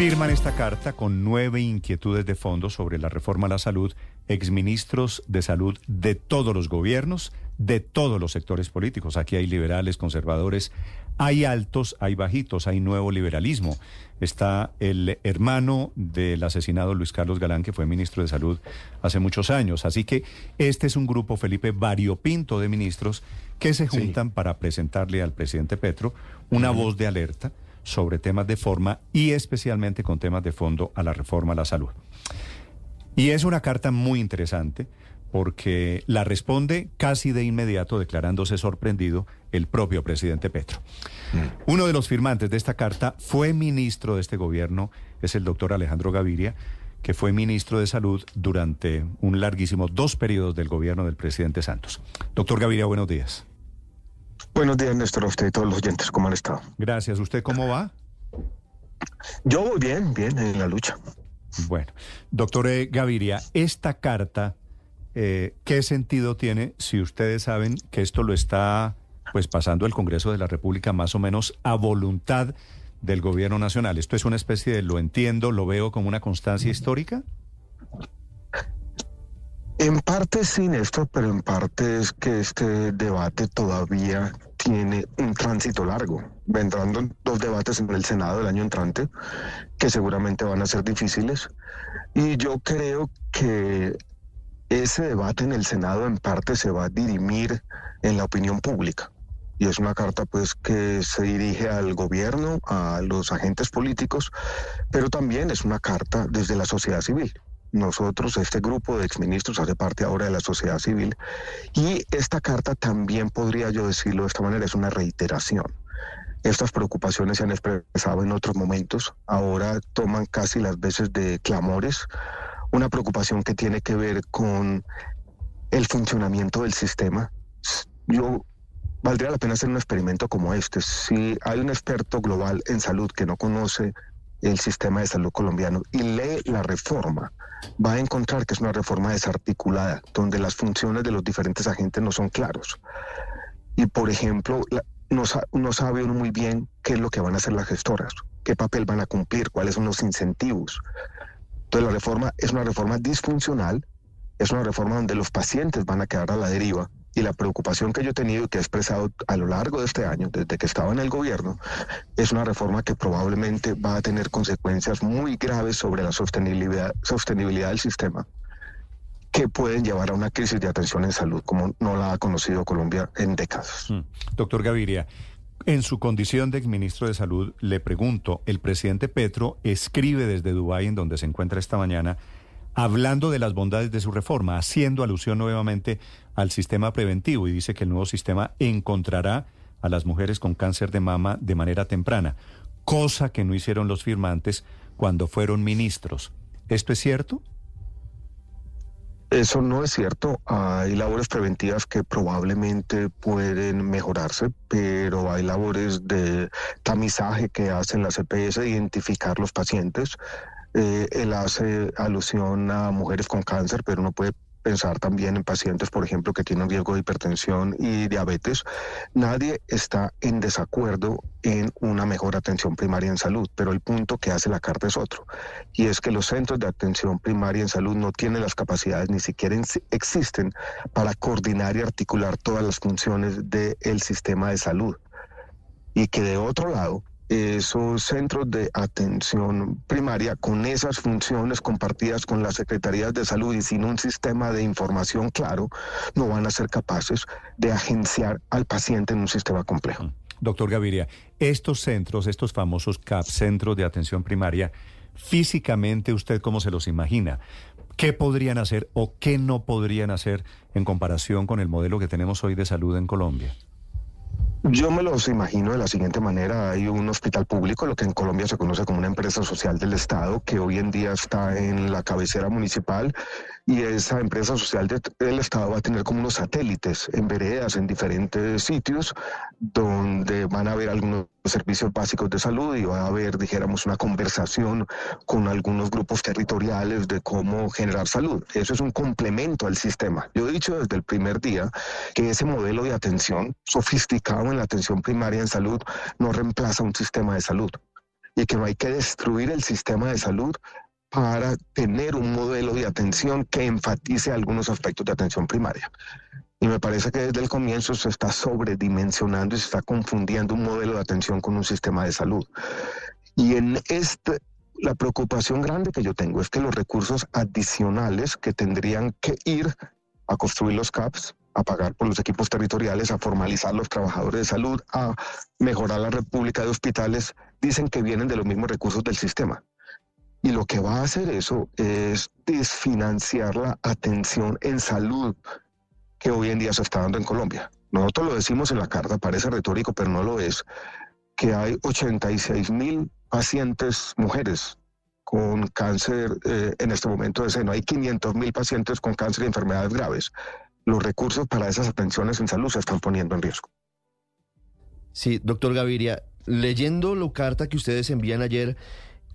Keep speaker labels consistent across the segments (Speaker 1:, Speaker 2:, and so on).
Speaker 1: Firman esta carta con nueve inquietudes de fondo sobre la reforma a la salud, exministros de salud de todos los gobiernos, de todos los sectores políticos. Aquí hay liberales, conservadores, hay altos, hay bajitos, hay nuevo liberalismo. Está el hermano del asesinado Luis Carlos Galán, que fue ministro de Salud hace muchos años. Así que este es un grupo, Felipe, variopinto de ministros que se juntan para presentarle al presidente Petro una voz de alerta sobre temas de forma y especialmente con temas de fondo a la reforma a la salud. Y es una carta muy interesante porque la responde casi de inmediato declarándose sorprendido el propio presidente Petro. Mm. Uno de los firmantes de esta carta fue ministro de este gobierno, es el doctor Alejandro Gaviria, que fue ministro de Salud durante un larguísimo dos periodos del gobierno del presidente Santos. Doctor Gaviria, buenos días.
Speaker 2: Buenos días, Néstor, a usted y todos los oyentes, ¿cómo han estado?
Speaker 1: Gracias. ¿Usted cómo va?
Speaker 2: Yo voy bien, bien, en la lucha.
Speaker 1: Bueno, doctor eh, Gaviria, esta carta, eh, ¿qué sentido tiene si ustedes saben que esto lo está pues pasando el Congreso de la República más o menos a voluntad del gobierno nacional? ¿Esto es una especie de, lo entiendo, lo veo como una constancia histórica?
Speaker 2: En parte sí, Néstor, pero en parte es que este debate todavía tiene un tránsito largo. Vendrán dos debates en el Senado el año entrante que seguramente van a ser difíciles. Y yo creo que ese debate en el Senado en parte se va a dirimir en la opinión pública. Y es una carta pues que se dirige al gobierno, a los agentes políticos, pero también es una carta desde la sociedad civil. Nosotros, este grupo de exministros hace parte ahora de la sociedad civil y esta carta también podría yo decirlo de esta manera, es una reiteración. Estas preocupaciones se han expresado en otros momentos, ahora toman casi las veces de clamores, una preocupación que tiene que ver con el funcionamiento del sistema. Yo valdría la pena hacer un experimento como este. Si hay un experto global en salud que no conoce el sistema de salud colombiano y lee la reforma, va a encontrar que es una reforma desarticulada, donde las funciones de los diferentes agentes no son claros. Y, por ejemplo, no, no sabe uno muy bien qué es lo que van a hacer las gestoras, qué papel van a cumplir, cuáles son los incentivos. Entonces, la reforma es una reforma disfuncional, es una reforma donde los pacientes van a quedar a la deriva y la preocupación que yo he tenido y que he expresado a lo largo de este año, desde que estaba en el gobierno, es una reforma que probablemente va a tener consecuencias muy graves sobre la sostenibilidad, sostenibilidad del sistema que pueden llevar a una crisis de atención en salud como no la ha conocido Colombia en décadas. Mm.
Speaker 1: Doctor Gaviria, en su condición de exministro de Salud, le pregunto, el presidente Petro escribe desde Dubái, en donde se encuentra esta mañana, hablando de las bondades de su reforma, haciendo alusión nuevamente al sistema preventivo y dice que el nuevo sistema encontrará a las mujeres con cáncer de mama de manera temprana, cosa que no hicieron los firmantes cuando fueron ministros. ¿Esto es cierto?
Speaker 2: Eso no es cierto. Hay labores preventivas que probablemente pueden mejorarse, pero hay labores de tamizaje que hacen las EPS de identificar los pacientes. Eh, él hace alusión a mujeres con cáncer, pero no puede pensar también en pacientes, por ejemplo, que tienen riesgo de hipertensión y diabetes. Nadie está en desacuerdo en una mejor atención primaria en salud, pero el punto que hace la carta es otro, y es que los centros de atención primaria en salud no tienen las capacidades, ni siquiera existen, para coordinar y articular todas las funciones del sistema de salud. Y que de otro lado, esos centros de atención primaria con esas funciones compartidas con las secretarías de salud y sin un sistema de información claro, no van a ser capaces de agenciar al paciente en un sistema complejo. Mm.
Speaker 1: Doctor Gaviria, estos centros, estos famosos CAP, centros de atención primaria, físicamente usted cómo se los imagina? ¿Qué podrían hacer o qué no podrían hacer en comparación con el modelo que tenemos hoy de salud en Colombia?
Speaker 2: Yo me los imagino de la siguiente manera. Hay un hospital público, lo que en Colombia se conoce como una empresa social del Estado, que hoy en día está en la cabecera municipal y esa empresa social del Estado va a tener como unos satélites en veredas, en diferentes sitios, donde van a haber algunos servicios básicos de salud y va a haber, dijéramos, una conversación con algunos grupos territoriales de cómo generar salud. Eso es un complemento al sistema. Yo he dicho desde el primer día que ese modelo de atención sofisticado en la atención primaria en salud no reemplaza un sistema de salud y que no hay que destruir el sistema de salud para tener un modelo de atención que enfatice algunos aspectos de atención primaria. Y me parece que desde el comienzo se está sobredimensionando y se está confundiendo un modelo de atención con un sistema de salud. Y en este, la preocupación grande que yo tengo es que los recursos adicionales que tendrían que ir a construir los CAPS, a pagar por los equipos territoriales, a formalizar los trabajadores de salud, a mejorar la república de hospitales, dicen que vienen de los mismos recursos del sistema. Y lo que va a hacer eso es desfinanciar la atención en salud que hoy en día se está dando en Colombia. Nosotros lo decimos en la carta, parece retórico, pero no lo es, que hay 86 mil pacientes mujeres con cáncer eh, en este momento de seno. Hay 500 mil pacientes con cáncer y enfermedades graves. Los recursos para esas atenciones en salud se están poniendo en riesgo.
Speaker 3: Sí, doctor Gaviria, leyendo la carta que ustedes envían ayer,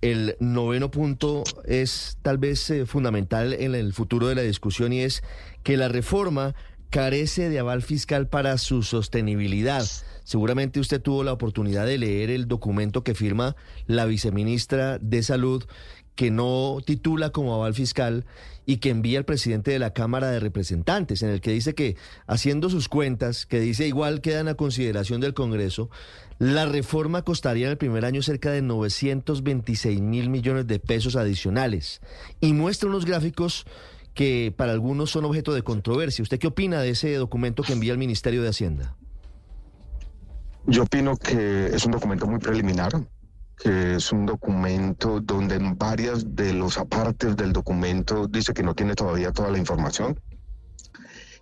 Speaker 3: el noveno punto es tal vez eh, fundamental en el futuro de la discusión y es que la reforma carece de aval fiscal para su sostenibilidad. Seguramente usted tuvo la oportunidad de leer el documento que firma la viceministra de Salud, que no titula como aval fiscal y que envía al presidente de la Cámara de Representantes, en el que dice que, haciendo sus cuentas, que dice igual quedan a consideración del Congreso, la reforma costaría en el primer año cerca de 926 mil millones de pesos adicionales y muestra unos gráficos que para algunos son objeto de controversia. ¿Usted qué opina de ese documento que envía el Ministerio de Hacienda?
Speaker 2: Yo opino que es un documento muy preliminar, que es un documento donde en varias de los apartes del documento dice que no tiene todavía toda la información.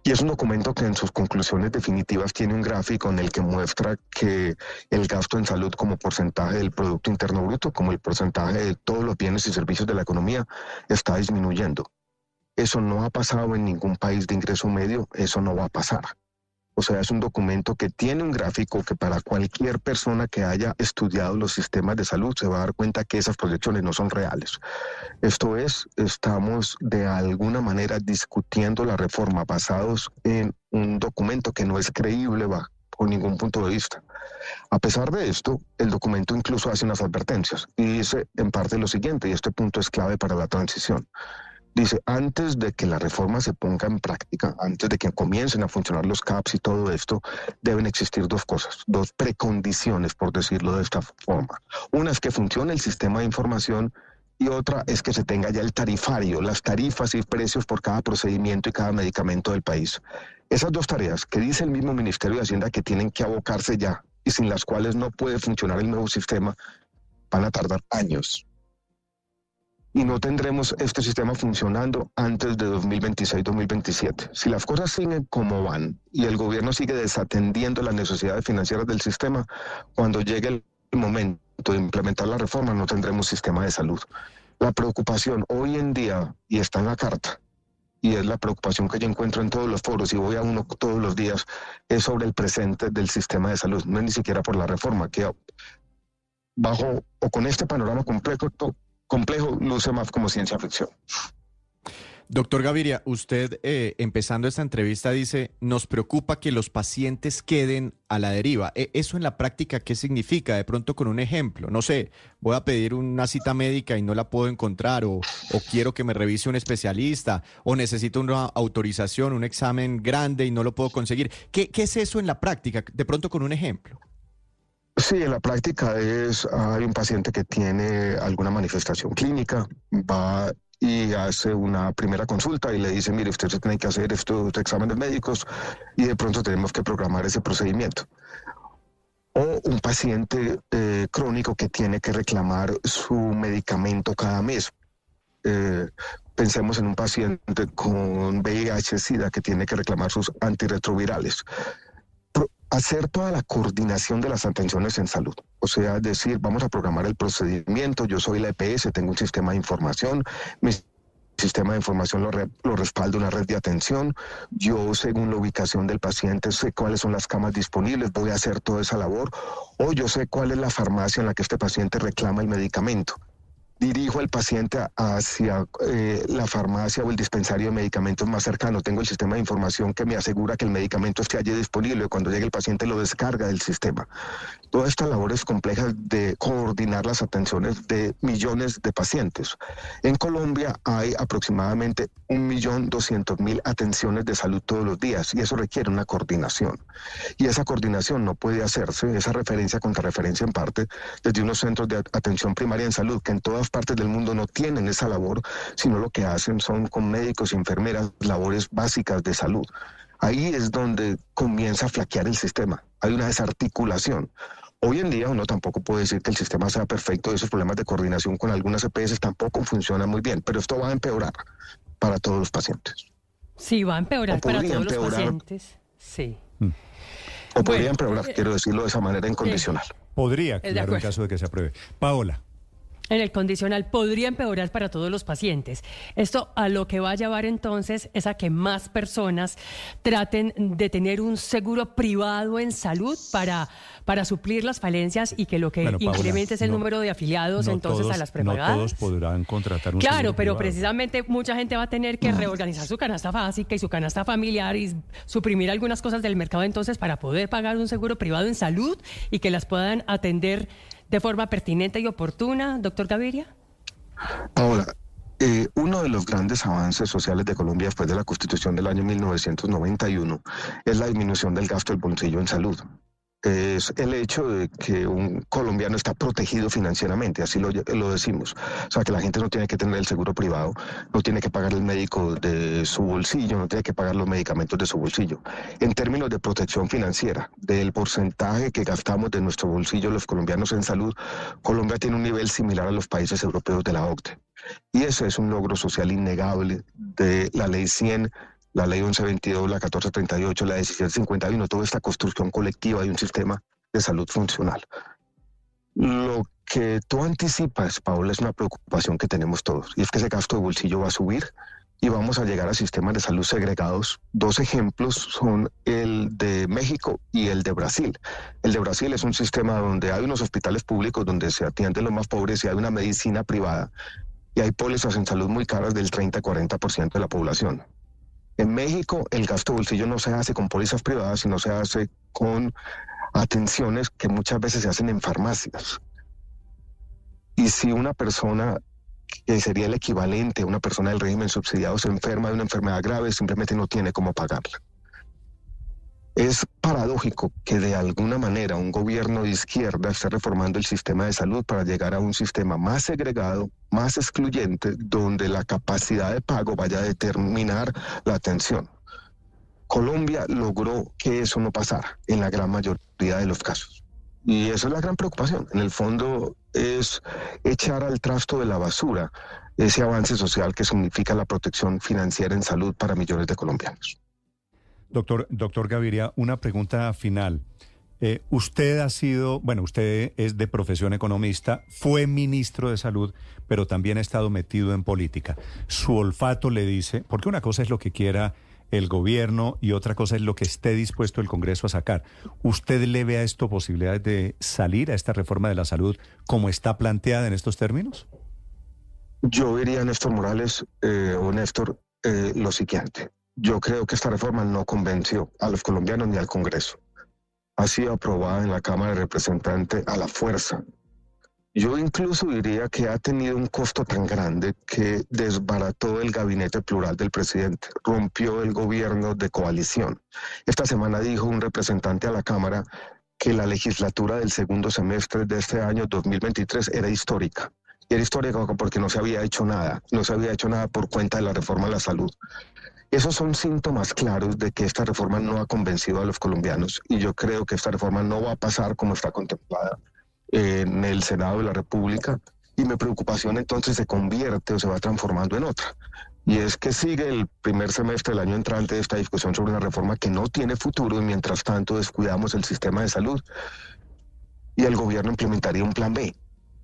Speaker 2: Y es un documento que en sus conclusiones definitivas tiene un gráfico en el que muestra que el gasto en salud como porcentaje del Producto Interno Bruto, como el porcentaje de todos los bienes y servicios de la economía, está disminuyendo. Eso no ha pasado en ningún país de ingreso medio, eso no va a pasar. O sea, es un documento que tiene un gráfico que para cualquier persona que haya estudiado los sistemas de salud se va a dar cuenta que esas proyecciones no son reales. Esto es, estamos de alguna manera discutiendo la reforma basados en un documento que no es creíble bajo ningún punto de vista. A pesar de esto, el documento incluso hace unas advertencias y dice en parte lo siguiente, y este punto es clave para la transición. Dice, antes de que la reforma se ponga en práctica, antes de que comiencen a funcionar los CAPS y todo esto, deben existir dos cosas, dos precondiciones, por decirlo de esta forma. Una es que funcione el sistema de información y otra es que se tenga ya el tarifario, las tarifas y precios por cada procedimiento y cada medicamento del país. Esas dos tareas que dice el mismo Ministerio de Hacienda que tienen que abocarse ya y sin las cuales no puede funcionar el nuevo sistema, van a tardar años y no tendremos este sistema funcionando antes de 2026-2027. Si las cosas siguen como van y el gobierno sigue desatendiendo las necesidades financieras del sistema, cuando llegue el momento de implementar la reforma no tendremos sistema de salud. La preocupación hoy en día, y está en la carta, y es la preocupación que yo encuentro en todos los foros y voy a uno todos los días, es sobre el presente del sistema de salud, no es ni siquiera por la reforma, que bajo o con este panorama completo complejo luce más como ciencia ficción.
Speaker 4: Doctor Gaviria, usted eh, empezando esta entrevista dice, nos preocupa que los pacientes queden a la deriva. E, ¿Eso en la práctica qué significa? De pronto con un ejemplo, no sé, voy a pedir una cita médica y no la puedo encontrar o, quiero que me revise un especialista o necesito una autorización, un examen grande y no lo puedo conseguir. ¿Qué, qué es eso en la práctica? De pronto con un ejemplo.
Speaker 2: Sí, en la práctica es, hay un paciente que tiene alguna manifestación clínica, va y hace una primera consulta y le dice, mire, usted se tiene que hacer estos exámenes médicos y de pronto tenemos que programar ese procedimiento. O un paciente eh, crónico que tiene que reclamar su medicamento cada mes. Eh, pensemos en un paciente con VIH-Sida que tiene que reclamar sus antirretrovirales hacer toda la coordinación de las atenciones en salud. O sea, decir, vamos a programar el procedimiento, yo soy la EPS, tengo un sistema de información, mi sistema de información lo, lo respalda una red de atención, yo según la ubicación del paciente sé cuáles son las camas disponibles, voy a hacer toda esa labor, o yo sé cuál es la farmacia en la que este paciente reclama el medicamento dirijo al paciente hacia eh, la farmacia o el dispensario de medicamentos más cercano. Tengo el sistema de información que me asegura que el medicamento esté allí disponible. Cuando llegue el paciente lo descarga del sistema. todas estas labores complejas de coordinar las atenciones de millones de pacientes. En Colombia hay aproximadamente 1.200.000 atenciones de salud todos los días y eso requiere una coordinación. Y esa coordinación no puede hacerse, esa referencia contra referencia en parte, desde unos centros de atención primaria en salud que en todas partes del mundo no tienen esa labor, sino lo que hacen son con médicos y enfermeras labores básicas de salud. Ahí es donde comienza a flaquear el sistema. Hay una desarticulación. Hoy en día uno tampoco puede decir que el sistema sea perfecto y esos problemas de coordinación con algunas EPS tampoco funcionan muy bien, pero esto va a empeorar para todos los pacientes.
Speaker 5: Sí, va a empeorar para todos los pacientes. Sí. Mm.
Speaker 2: O podría empeorar, eh, quiero decirlo de esa manera incondicional.
Speaker 1: podría, claro, en caso de que se apruebe. Paola
Speaker 5: en el condicional podría empeorar para todos los pacientes. Esto a lo que va a llevar entonces es a que más personas traten de tener un seguro privado en salud para, para suplir las falencias y que lo que incremente es el número de afiliados entonces a las prepagadas.
Speaker 1: No todos podrán contratar un
Speaker 5: Claro, pero precisamente mucha gente va a tener que reorganizar su canasta básica y su canasta familiar y suprimir algunas cosas del mercado entonces para poder pagar un seguro privado en salud y que las puedan atender de forma pertinente y oportuna, doctor Gaviria?
Speaker 2: Ahora, eh, uno de los grandes avances sociales de Colombia después de la Constitución del año 1991 es la disminución del gasto del bolsillo en salud es el hecho de que un colombiano está protegido financieramente, así lo, lo, decimos. O sea, que la gente no tiene que tener el seguro privado, no tiene que pagar el médico de su bolsillo, no tiene que pagar los medicamentos de su bolsillo. En términos de protección financiera, del porcentaje que gastamos de nuestro bolsillo los colombianos en salud, Colombia tiene un nivel similar a los países europeos de la OCDE. Y eso es un logro social innegable de la ley 100 la ley 1122, la 1438, la 1751, toda esta construcción colectiva de un sistema de salud funcional. Lo que tú anticipas, Paula, es una preocupación que tenemos todos, y es que ese gasto de bolsillo va a subir y vamos a llegar a sistemas de salud segregados. Dos ejemplos son el de México y el de Brasil. El de Brasil es un sistema donde hay unos hospitales públicos donde se atienden los más pobres y hay una medicina privada y hay pólizas en salud muy caras del 30-40% de la población. En México el gasto de bolsillo no se hace con pólizas privadas, sino se hace con atenciones que muchas veces se hacen en farmacias. Y si una persona que sería el equivalente a una persona del régimen subsidiado se enferma de una enfermedad grave, simplemente no tiene cómo pagarla. Es paradójico que de alguna manera un gobierno de izquierda esté reformando el sistema de salud para llegar a un sistema más segregado, más excluyente, donde la capacidad de pago vaya a determinar la atención. Colombia logró que eso no pasara en la gran mayoría de los casos. Y esa es la gran preocupación. En el fondo es echar al trasto de la basura ese avance social que significa la protección financiera en salud para millones de colombianos.
Speaker 1: Doctor, doctor Gaviria, una pregunta final. Eh, usted ha sido, bueno, usted es de profesión economista, fue ministro de salud, pero también ha estado metido en política. Su olfato le dice, porque una cosa es lo que quiera el gobierno y otra cosa es lo que esté dispuesto el Congreso a sacar. ¿Usted le ve a esto posibilidades de salir a esta reforma de la salud como está planteada en estos términos?
Speaker 2: Yo diría, Néstor Morales eh, o Néstor, eh, lo siguiente yo creo que esta reforma no convenció a los colombianos ni al Congreso. Ha sido aprobada en la Cámara de Representantes a la fuerza. Yo incluso diría que ha tenido un costo tan grande que desbarató el gabinete plural del presidente, rompió el gobierno de coalición. Esta semana dijo un representante a la Cámara que la legislatura del segundo semestre de este año 2023 era histórica. Y era histórica porque no se había hecho nada, no se había hecho nada por cuenta de la reforma de la salud. Esos son síntomas claros de que esta reforma no ha convencido a los colombianos y yo creo que esta reforma no va a pasar como está contemplada en el Senado de la República y mi preocupación entonces se convierte o se va transformando en otra. Y es que sigue el primer semestre del año entrante esta discusión sobre una reforma que no tiene futuro y mientras tanto descuidamos el sistema de salud y el gobierno implementaría un plan B.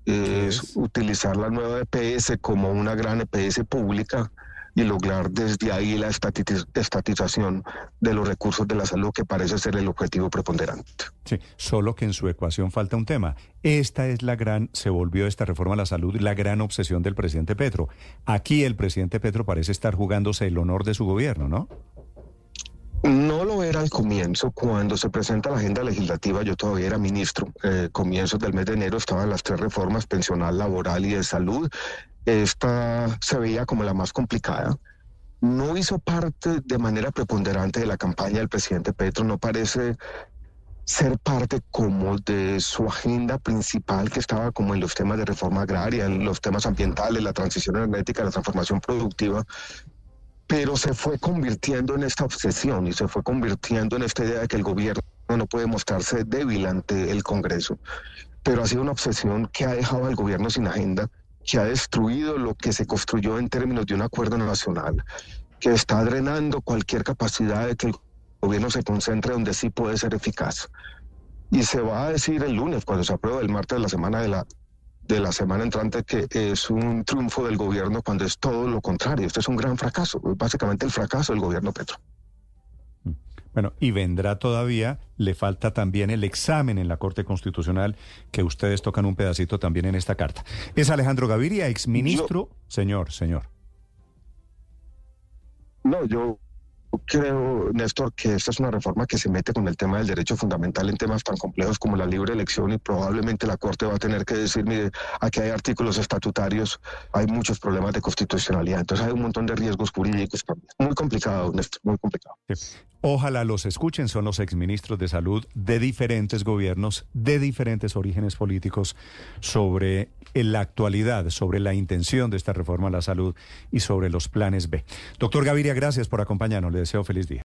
Speaker 2: Es utilizar la nueva EPS como una gran EPS pública y lograr desde ahí la estatización de los recursos de la salud, que parece ser el objetivo preponderante.
Speaker 1: Sí, solo que en su ecuación falta un tema. Esta es la gran, se volvió esta reforma a la salud, la gran obsesión del presidente Petro. Aquí el presidente Petro parece estar jugándose el honor de su gobierno, ¿no?
Speaker 2: No lo era al comienzo, cuando se presenta la agenda legislativa, yo todavía era ministro. Eh, comienzos del mes de enero estaban las tres reformas, pensional, laboral y de salud. Esta se veía como la más complicada. No hizo parte de manera preponderante de la campaña del presidente Petro, no parece ser parte como de su agenda principal que estaba como en los temas de reforma agraria, en los temas ambientales, la transición energética, la transformación productiva, pero se fue convirtiendo en esta obsesión y se fue convirtiendo en esta idea de que el gobierno no puede mostrarse débil ante el Congreso. Pero ha sido una obsesión que ha dejado al gobierno sin agenda, que ha destruido lo que se construyó en términos de un acuerdo nacional, que está drenando cualquier capacidad de que el gobierno se concentre donde sí puede ser eficaz. Y se va a decir el lunes, cuando se aprueba el martes de la semana de la de la semana entrante que es un triunfo del gobierno cuando es todo lo contrario. Este es un gran fracaso, básicamente el fracaso del gobierno Petro.
Speaker 1: Bueno, y vendrá todavía, le falta también el examen en la Corte Constitucional, que ustedes tocan un pedacito también en esta carta. Es Alejandro Gaviria, exministro. señor, señor.
Speaker 2: No, yo creo, Néstor, que esta es una reforma que se mete con el tema del derecho fundamental en temas tan complejos como la libre elección y probablemente la Corte va a tener que decir, mire, aquí hay artículos estatutarios, hay muchos problemas de constitucionalidad, entonces hay un montón de riesgos jurídicos también. Muy complicado, Néstor, muy complicado.
Speaker 1: Ojalá los escuchen, son los exministros de salud de diferentes gobiernos, de diferentes orígenes políticos, sobre la actualidad, sobre la intención de esta reforma a la salud y sobre los planes B. Doctor Gaviria, gracias por acompañarnos deseo feliz día.